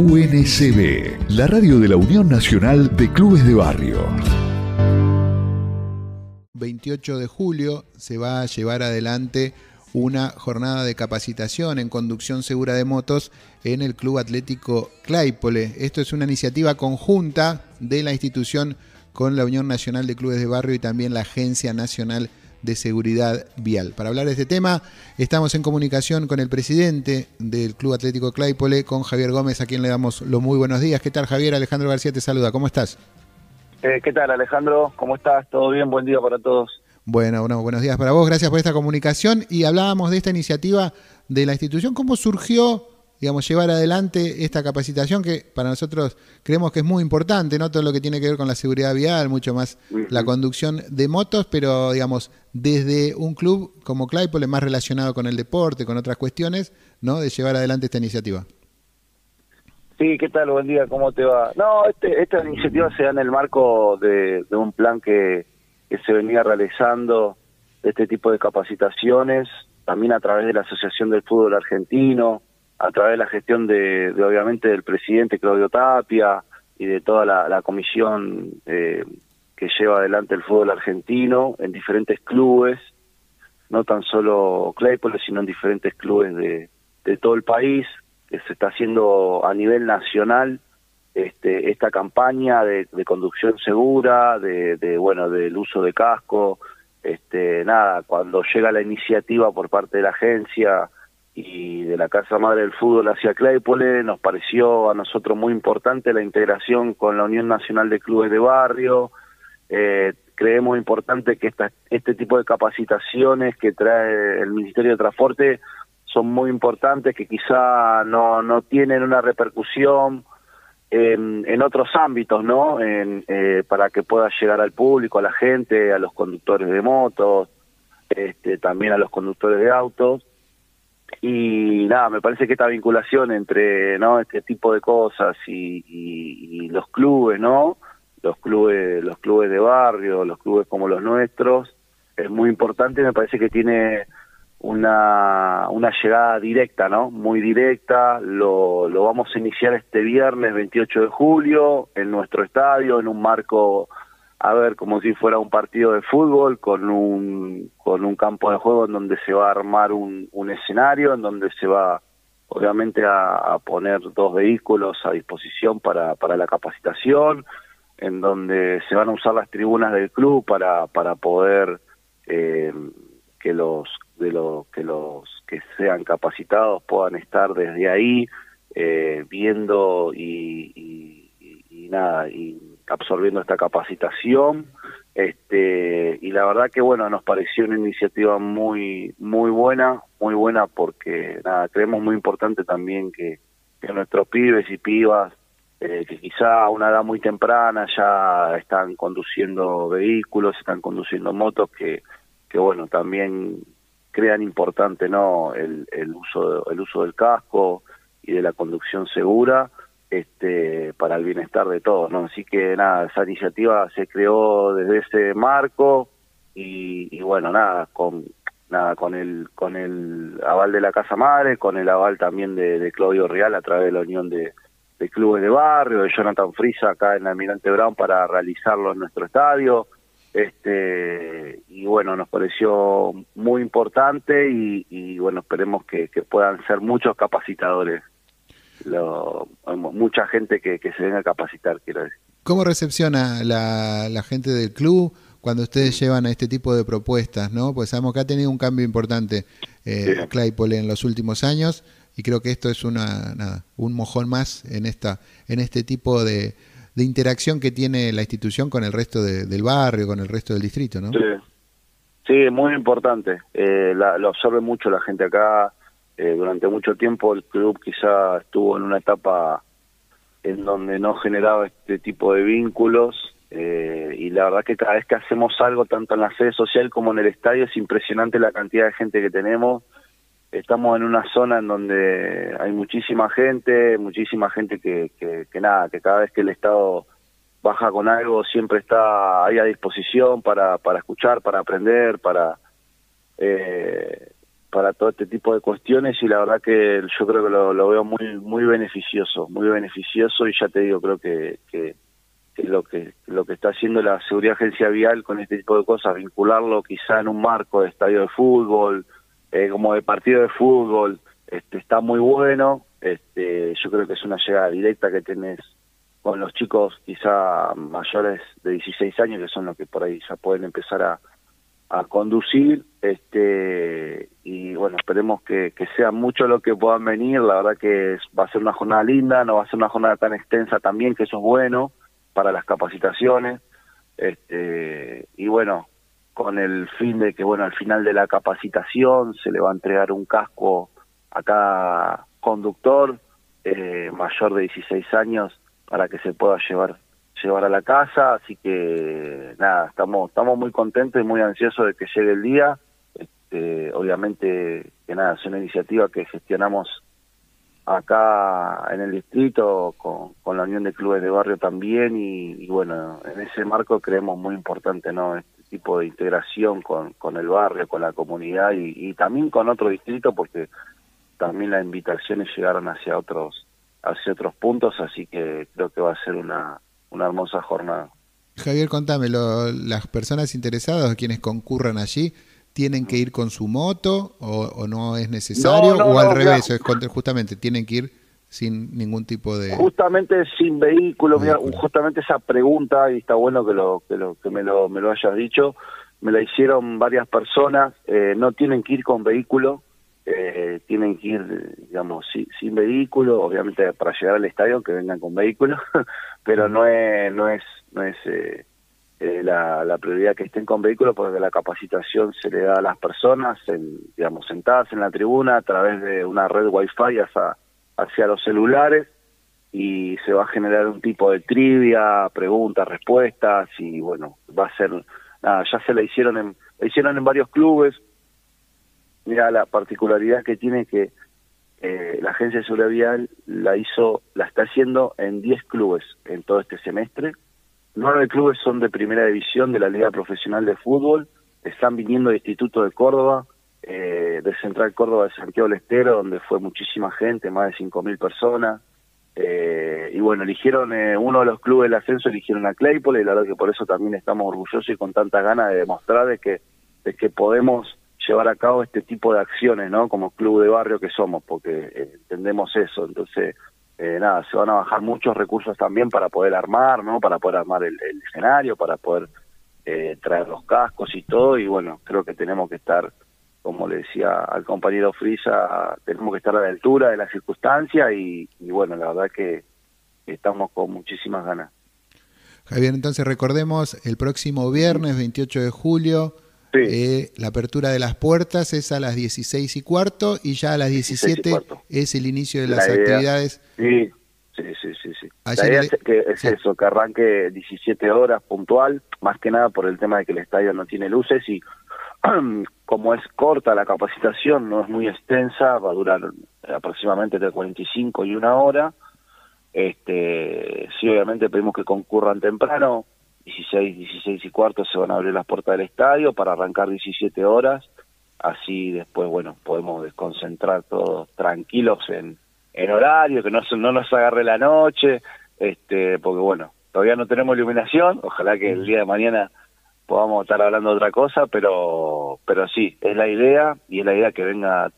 UNCB, la radio de la Unión Nacional de Clubes de Barrio. 28 de julio se va a llevar adelante una jornada de capacitación en conducción segura de motos en el Club Atlético Claypole. Esto es una iniciativa conjunta de la institución con la Unión Nacional de Clubes de Barrio y también la Agencia Nacional de Seguridad Vial. Para hablar de este tema, estamos en comunicación con el presidente del Club Atlético Claypole, con Javier Gómez, a quien le damos los muy buenos días. ¿Qué tal, Javier? Alejandro García te saluda. ¿Cómo estás? Eh, ¿Qué tal, Alejandro? ¿Cómo estás? ¿Todo bien? Buen día para todos. Bueno, bueno, buenos días para vos. Gracias por esta comunicación. Y hablábamos de esta iniciativa de la institución. ¿Cómo surgió digamos, llevar adelante esta capacitación que para nosotros creemos que es muy importante, no todo lo que tiene que ver con la seguridad vial, mucho más la conducción de motos, pero digamos, desde un club como Claypole, más relacionado con el deporte, con otras cuestiones, ¿no? De llevar adelante esta iniciativa. Sí, ¿qué tal? Buen día, ¿cómo te va? No, este, esta iniciativa se da en el marco de, un plan que, que se venía realizando este tipo de capacitaciones, también a través de la Asociación del Fútbol Argentino, a través de la gestión de, obviamente del presidente Claudio Tapia y de toda la, comisión eh, que lleva adelante el fútbol argentino en diferentes clubes, no tan solo Claypole, sino en diferentes clubes de, todo el país, que se está haciendo a nivel nacional este, esta campaña de, conducción segura, de, de, bueno, del uso de casco, este, nada, cuando llega la iniciativa por parte de la agencia y de la Casa Madre del Fútbol hacia Claypole, nos pareció a nosotros muy importante la integración con la Unión Nacional de Clubes de Barrio, eh, creemos importante que esta, este tipo de capacitaciones que trae el Ministerio de Transporte son muy importantes, que quizá no, no tienen una repercusión en, en otros ámbitos, ¿no? En, eh, para que pueda llegar al público, a la gente, a los conductores de motos, este, también a los conductores de autos y nada, me parece que esta vinculación entre no este tipo de cosas y, y, los clubes, ¿no? Los clubes, los clubes de barrio, los clubes como los nuestros, es muy importante. Me parece que tiene una, una llegada directa, ¿no? Muy directa. Lo, lo vamos a iniciar este viernes 28 de julio en nuestro estadio, en un marco a ver como si fuera un partido de fútbol con un con un campo de juego en donde se va a armar un, un escenario en donde se va obviamente a, poner dos vehículos a disposición para para la capacitación en donde se van a usar las tribunas del club para para poder eh, que los de los que los que sean capacitados puedan estar desde ahí eh, viendo y, y, y nada y absorbiendo esta capacitación este y la verdad que bueno nos pareció una iniciativa muy muy buena muy buena porque nada creemos muy importante también que, nuestros pibes y pibas eh, que quizá a una edad muy temprana ya están conduciendo vehículos están conduciendo motos que que bueno también crean importante no el, el uso el uso del casco y de la conducción segura este, para el bienestar de todos, ¿no? Así que nada, esa iniciativa se creó desde ese marco y, bueno, nada, con nada con el con el aval de la Casa Madre, con el aval también de, Claudio Real a través de la unión de, clubes de barrio, de Jonathan Frisa acá en Almirante Brown para realizarlo en nuestro estadio. Este y bueno, nos pareció muy importante y, bueno, esperemos que puedan ser muchos capacitadores lo, mucha gente que, se venga a capacitar, quiero decir. ¿Cómo recepciona la, la gente del club cuando ustedes llevan a este tipo de propuestas? ¿no? Pues sabemos que ha tenido un cambio importante eh, Claypole en los últimos años y creo que esto es una, nada, un mojón más en, esta, en este tipo de, de interacción que tiene la institución con el resto del barrio, con el resto del distrito, ¿no? Sí, sí muy importante. Eh, lo absorbe mucho la gente acá eh, durante mucho tiempo el club quizá estuvo en una etapa en donde no generaba este tipo de vínculos eh, y la verdad que cada vez que hacemos algo, tanto en la sede social como en el estadio, es impresionante la cantidad de gente que tenemos. Estamos en una zona en donde hay muchísima gente, muchísima gente que, que, nada, que cada vez que el Estado baja con algo siempre está ahí a disposición para, para escuchar, para aprender, para... Eh, para todo este tipo de cuestiones y la verdad que yo creo que lo, veo muy muy beneficioso, muy beneficioso y ya te digo, creo que, que, lo que lo que está haciendo la seguridad agencia vial con este tipo de cosas, vincularlo quizá en un marco de estadio de fútbol, eh, como de partido de fútbol, este, está muy bueno, este, yo creo que es una llegada directa que tenés con los chicos quizá mayores de 16 años, que son los que por ahí ya pueden empezar a, a conducir, este y bueno, esperemos que, que sea mucho lo que puedan venir, la verdad que va a ser una jornada linda, no va a ser una jornada tan extensa también, que eso es bueno para las capacitaciones, este y bueno, con el fin de que bueno, al final de la capacitación se le va a entregar un casco a cada conductor eh, mayor de 16 años para que se pueda llevar llevar a la casa, así que nada, estamos estamos muy contentos y muy ansiosos de que llegue el día. Este, obviamente que nada, es una iniciativa que gestionamos acá en el distrito con, con la Unión de Clubes de Barrio también y, bueno, en ese marco creemos muy importante no este tipo de integración con, con el barrio, con la comunidad y, y también con otro distrito porque también las invitaciones llegaron hacia otros hacia otros puntos, así que creo que va a ser una una hermosa jornada. Javier, contame, las personas interesadas, quienes concurran allí, ¿tienen que ir con su moto o, no es necesario? ¿O al revés, justamente tienen que ir sin ningún tipo de... Justamente sin vehículo, justamente esa pregunta, y está bueno que, lo, que, lo, que me, lo, me lo hayas dicho, me la hicieron varias personas, eh, no tienen que ir con vehículo, eh, tienen que ir, digamos, sin, vehículo, obviamente para llegar al estadio que vengan con vehículo, pero no es, no es, no es eh, eh, la, la, prioridad que estén con vehículo porque la capacitación se le da a las personas, en, digamos, sentadas en la tribuna a través de una red wifi hacia, hacia los celulares y se va a generar un tipo de trivia, preguntas, respuestas y bueno, va a ser, nada, ya se la hicieron en, la hicieron en varios clubes, Mira, la particularidad que tiene que eh, la Agencia de Seguridad Vial la hizo, la está haciendo en 10 clubes en todo este semestre. Nueve clubes son de primera división de la Liga Profesional de Fútbol. Están viniendo de Instituto de Córdoba, eh, de Central Córdoba de Santiago del Estero, donde fue muchísima gente, más de 5.000 personas. Eh, y bueno, eligieron uno de los clubes del ascenso, eligieron a Claypole, y la verdad que por eso también estamos orgullosos y con tanta ganas de demostrar de que, de que podemos llevar a cabo este tipo de acciones, ¿no? Como club de barrio que somos, porque eh, entendemos eso. Entonces, eh, nada, se van a bajar muchos recursos también para poder armar, ¿no? Para poder armar el, escenario, para poder eh, traer los cascos y todo. Y bueno, creo que tenemos que estar, como le decía al compañero Frisa, tenemos que estar a la altura de la circunstancia y, y bueno, la verdad que estamos con muchísimas ganas. Javier, entonces recordemos el próximo viernes 28 de julio eh, la apertura de las puertas es a las 16 y cuarto y ya a las 17 es el inicio de las actividades. Sí, sí, sí, sí. sí. La idea es, que, es eso, que arranque 17 horas puntual, más que nada por el tema de que el estadio no tiene luces y como es corta la capacitación, no es muy extensa, va a durar aproximadamente entre 45 y una hora. Este, sí, obviamente pedimos que concurran temprano, 16, 16 y cuarto se van a abrir las puertas del estadio para arrancar 17 horas, así después, bueno, podemos desconcentrar todos tranquilos en, en horario, que no, no nos agarre la noche, este porque bueno, todavía no tenemos iluminación, ojalá que el día de mañana podamos estar hablando de otra cosa, pero pero sí, es la idea, y es la idea que venga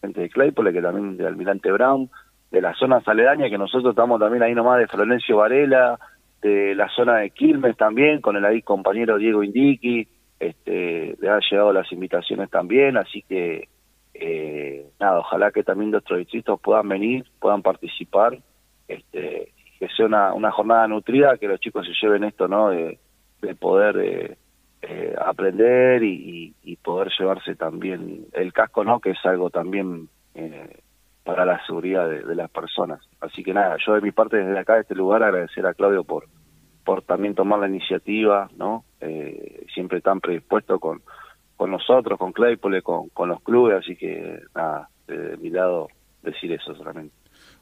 gente de Claypole, que también de Almirante Brown, de la zona aledañas, que nosotros estamos también ahí nomás de Florencio Varela, de la zona de Quilmes también, con el ahí compañero Diego Indiqui, este, le han llegado las invitaciones también, así que eh, nada, ojalá que también de otros distritos puedan venir, puedan participar, este, que sea una, una jornada nutrida, que los chicos se lleven esto, ¿no? De, poder eh, eh, aprender y, y, poder llevarse también el casco, ¿no? Que es algo también eh, para la seguridad de, las personas. Así que nada, yo de mi parte desde acá, de este lugar, agradecer a Claudio por, por también tomar la iniciativa, ¿no? Eh, siempre tan predispuesto con, con nosotros, con Claypole, con, con los clubes, así que nada, de, mi lado decir eso solamente.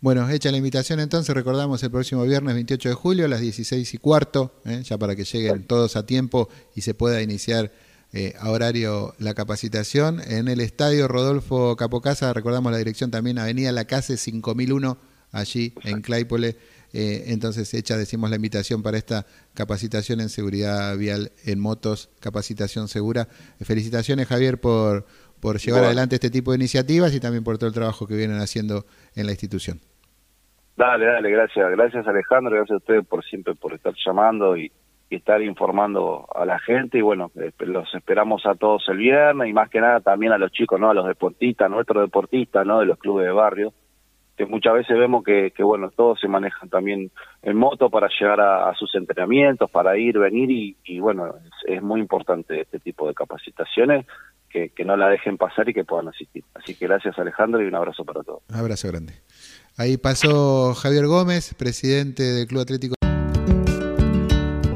Bueno, hecha la invitación entonces, recordamos el próximo viernes 28 de julio a las 16 y cuarto, ¿eh? ya para que lleguen todos a tiempo y se pueda iniciar eh, a horario la capacitación. En el estadio Rodolfo Capocasa, recordamos la dirección también, Avenida La Case 5001, allí en Claypole. Eh, entonces, hecha, decimos la invitación para esta capacitación en seguridad vial en motos, capacitación segura. Felicitaciones, Javier, por, por llevar adelante este tipo de iniciativas y también por todo el trabajo que vienen haciendo en la institución. Dale, dale, gracias. Gracias, Alejandro. Gracias a ustedes por siempre por estar llamando y, estar informando a la gente. Y bueno, eh, los esperamos a todos el viernes y más que nada también a los chicos, ¿no? A los deportistas, nuestros deportistas, ¿no? De los clubes de barrio que muchas veces vemos que, que, bueno, todos se manejan también en moto para llegar a, sus entrenamientos, para ir, venir y, bueno, es, muy importante este tipo de capacitaciones que, que, no la dejen pasar y que puedan asistir. Así que gracias Alejandro y un abrazo para todos. Un abrazo grande. Ahí pasó Javier Gómez, presidente del Club Atlético.